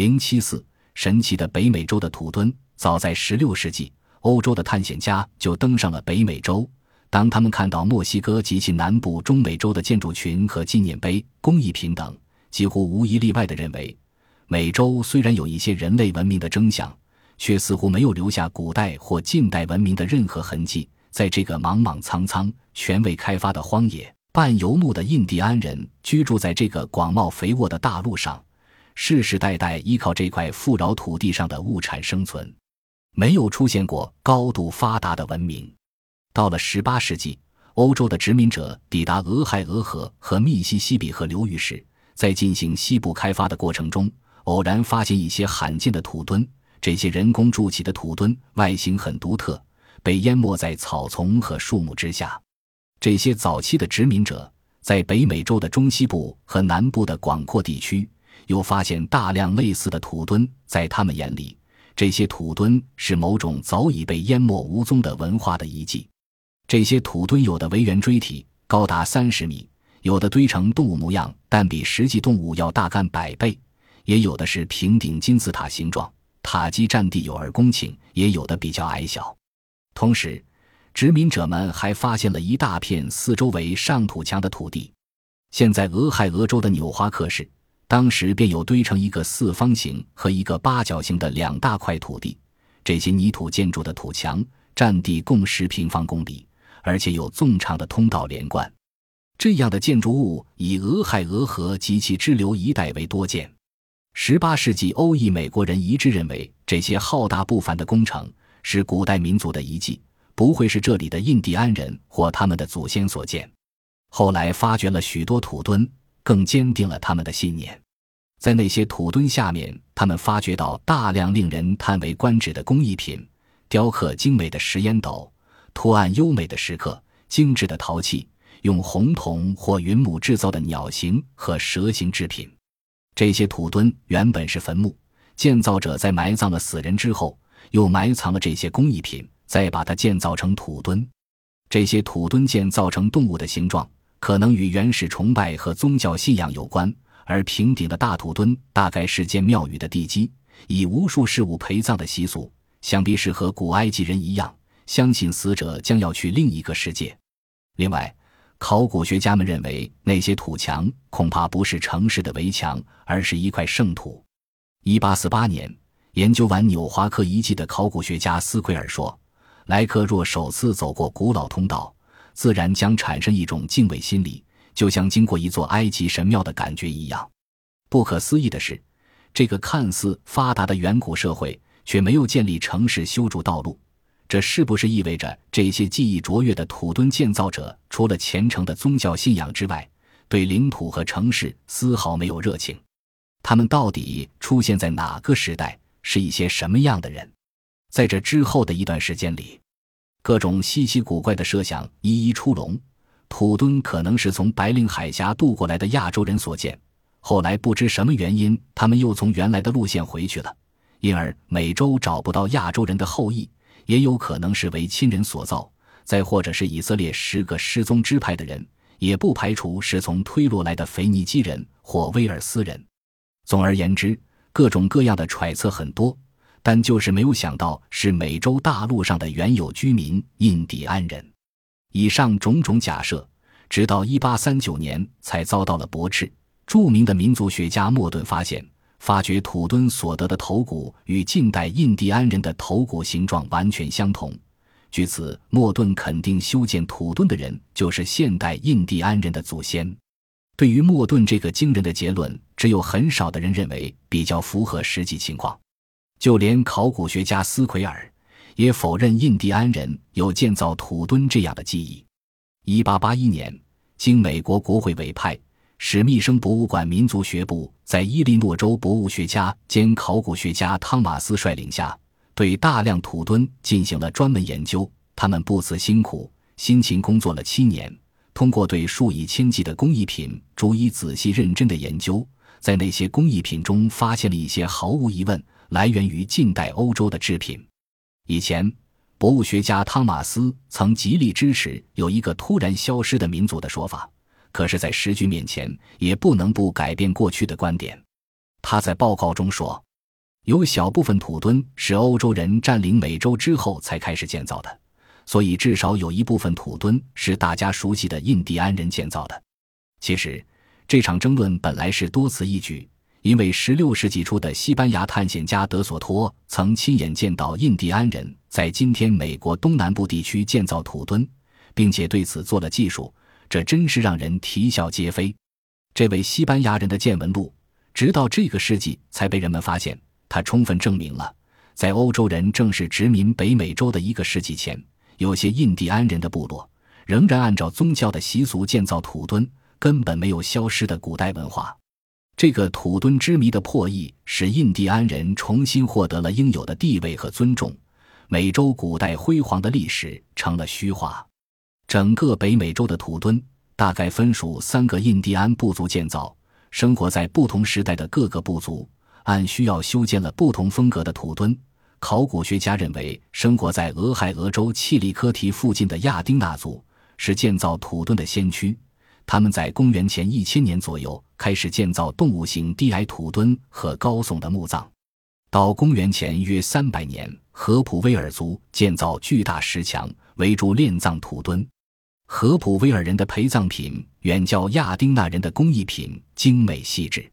零七四，神奇的北美洲的土墩。早在十六世纪，欧洲的探险家就登上了北美洲。当他们看到墨西哥及其南部中美洲的建筑群和纪念碑、工艺品等，几乎无一例外地认为，美洲虽然有一些人类文明的征象，却似乎没有留下古代或近代文明的任何痕迹。在这个莽莽苍苍、全未开发的荒野，半游牧的印第安人居住在这个广袤肥沃的大陆上，世世代代依靠这块富饶土地上的物产生存，没有出现过高度发达的文明。到了十八世纪，欧洲的殖民者抵达俄亥俄河和密西西比河流域时，在进行西部开发的过程中，偶然发现一些罕见的土墩。这些人工筑起的土墩外形很独特。被淹没在草丛和树木之下。这些早期的殖民者在北美洲的中西部和南部的广阔地区，又发现大量类似的土墩。在他们眼里，这些土墩是某种早已被淹没无踪的文化的遗迹。这些土墩有的为圆锥体，高达三十米；有的堆成动物模样，但比实际动物要大干百倍；也有的是平顶金字塔形状，塔基占地有二公顷；也有的比较矮小。同时，殖民者们还发现了一大片四周围上土墙的土地。现在，俄亥俄州的纽华克市，当时便有堆成一个四方形和一个八角形的两大块土地。这些泥土建筑的土墙占地共十平方公里，而且有纵长的通道连贯。这样的建筑物以俄亥俄河及其支流一带为多见。十八世纪，欧裔美国人一致认为，这些浩大不凡的工程。是古代民族的遗迹，不会是这里的印第安人或他们的祖先所建。后来发掘了许多土墩，更坚定了他们的信念。在那些土墩下面，他们发掘到大量令人叹为观止的工艺品：雕刻精美的石烟斗、图案优美的石刻、精致的陶器、用红铜或云母制造的鸟形和蛇形制品。这些土墩原本是坟墓，建造者在埋葬了死人之后。又埋藏了这些工艺品，再把它建造成土墩。这些土墩建造成动物的形状，可能与原始崇拜和宗教信仰有关；而平顶的大土墩大概是建庙宇的地基。以无数事物陪葬的习俗，想必是和古埃及人一样，相信死者将要去另一个世界。另外，考古学家们认为，那些土墙恐怕不是城市的围墙，而是一块圣土。一八四八年。研究完纽华克遗迹的考古学家斯奎尔说：“莱克若首次走过古老通道，自然将产生一种敬畏心理，就像经过一座埃及神庙的感觉一样。不可思议的是，这个看似发达的远古社会却没有建立城市、修筑道路。这是不是意味着这些技艺卓越的土墩建造者，除了虔诚的宗教信仰之外，对领土和城市丝毫没有热情？他们到底出现在哪个时代？”是一些什么样的人？在这之后的一段时间里，各种稀奇古怪的设想一一出笼。土墩可能是从白令海峡渡过来的亚洲人所建，后来不知什么原因，他们又从原来的路线回去了，因而美洲找不到亚洲人的后裔，也有可能是为亲人所造，再或者是以色列十个失踪支派的人，也不排除是从推罗来的腓尼基人或威尔斯人。总而言之。各种各样的揣测很多，但就是没有想到是美洲大陆上的原有居民印第安人。以上种种假设，直到一八三九年才遭到了驳斥。著名的民族学家莫顿发现，发掘土墩所得的头骨与近代印第安人的头骨形状完全相同。据此，莫顿肯定修建土墩的人就是现代印第安人的祖先。对于莫顿这个惊人的结论，只有很少的人认为比较符合实际情况。就连考古学家斯奎尔也否认印第安人有建造土墩这样的记忆。一八八一年，经美国国会委派，史密生博物馆民族学部在伊利诺州博物学家兼考古学家汤马斯率领下，对大量土墩进行了专门研究。他们不辞辛苦，辛勤工作了七年。通过对数以千计的工艺品逐一仔细认真的研究，在那些工艺品中发现了一些毫无疑问来源于近代欧洲的制品。以前，博物学家汤马斯曾极力支持有一个突然消失的民族的说法，可是，在时局面前，也不能不改变过去的观点。他在报告中说：“有小部分土墩是欧洲人占领美洲之后才开始建造的，所以至少有一部分土墩是大家熟悉的印第安人建造的。其实，这场争论本来是多此一举，因为16世纪初的西班牙探险家德索托曾亲眼见到印第安人在今天美国东南部地区建造土墩，并且对此做了记述，这真是让人啼笑皆非。这位西班牙人的见闻录，直到这个世纪才被人们发现。他充分证明了，在欧洲人正式殖民北美洲的一个世纪前，有些印第安人的部落仍然按照宗教的习俗建造土墩，根本没有消失的古代文化。这个土墩之谜的破译，使印第安人重新获得了应有的地位和尊重，美洲古代辉煌的历史成了虚化。整个北美洲的土墩大概分属三个印第安部族建造，生活在不同时代的各个部族。按需要修建了不同风格的土墩。考古学家认为，生活在俄亥俄州契利科提附近的亚丁纳族是建造土墩的先驱。他们在公元前一千年左右开始建造动物型低矮土墩和高耸的墓葬。到公元前约三百年，荷普威尔族建造巨大石墙围住殓葬土墩。荷普威尔人的陪葬品远较亚丁纳人的工艺品精美细致。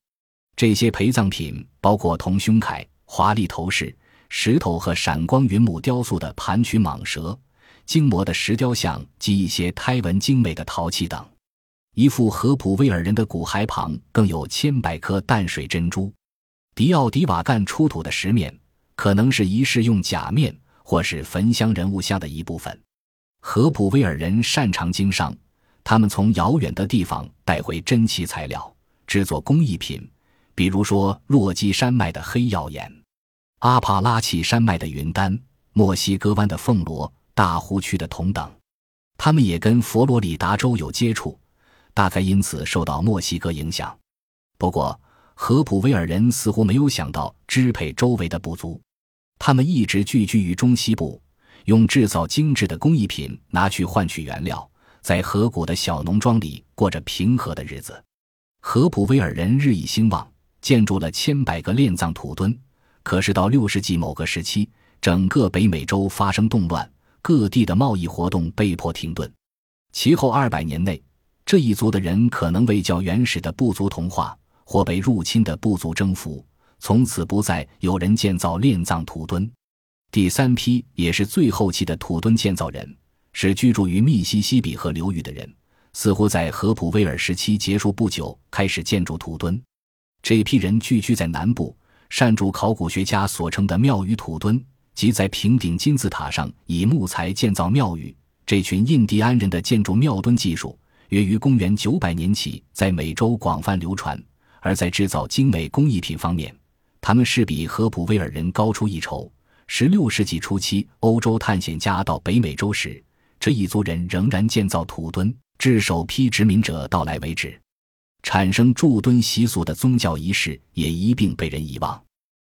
这些陪葬品包括铜胸铠、华丽头饰、石头和闪光云母雕塑的盘曲蟒蛇、精磨的石雕像及一些胎纹精美的陶器等。一副合普威尔人的骨骸旁更有千百颗淡水珍珠。迪奥迪瓦干出土的石面可能是仪式用假面或是焚香人物像的一部分。合普威尔人擅长经商，他们从遥远的地方带回珍奇材料，制作工艺品。比如说，落基山脉的黑曜岩，阿帕拉契山脉的云丹，墨西哥湾的凤螺，大湖区的铜等。他们也跟佛罗里达州有接触，大概因此受到墨西哥影响。不过，荷普威尔人似乎没有想到支配周围的部族，他们一直聚居于中西部，用制造精致的工艺品拿去换取原料，在河谷的小农庄里过着平和的日子。荷普威尔人日益兴旺。建筑了千百个殓葬土墩，可是到六世纪某个时期，整个北美洲发生动乱，各地的贸易活动被迫停顿。其后二百年内，这一族的人可能为较原始的部族同化，或被入侵的部族征服，从此不再有人建造殓葬土墩。第三批也是最后期的土墩建造人，是居住于密西西比河流域的人，似乎在河普威尔时期结束不久开始建筑土墩。这批人聚居在南部，善筑考古学家所称的庙宇土墩，即在平顶金字塔上以木材建造庙宇。这群印第安人的建筑庙墩技术，约于公元九百年起在美洲广泛流传。而在制造精美工艺品方面，他们是比荷普威尔人高出一筹。十六世纪初期，欧洲探险家到北美洲时，这一族人仍然建造土墩，至首批殖民者到来为止。产生筑墩习俗的宗教仪式也一并被人遗忘。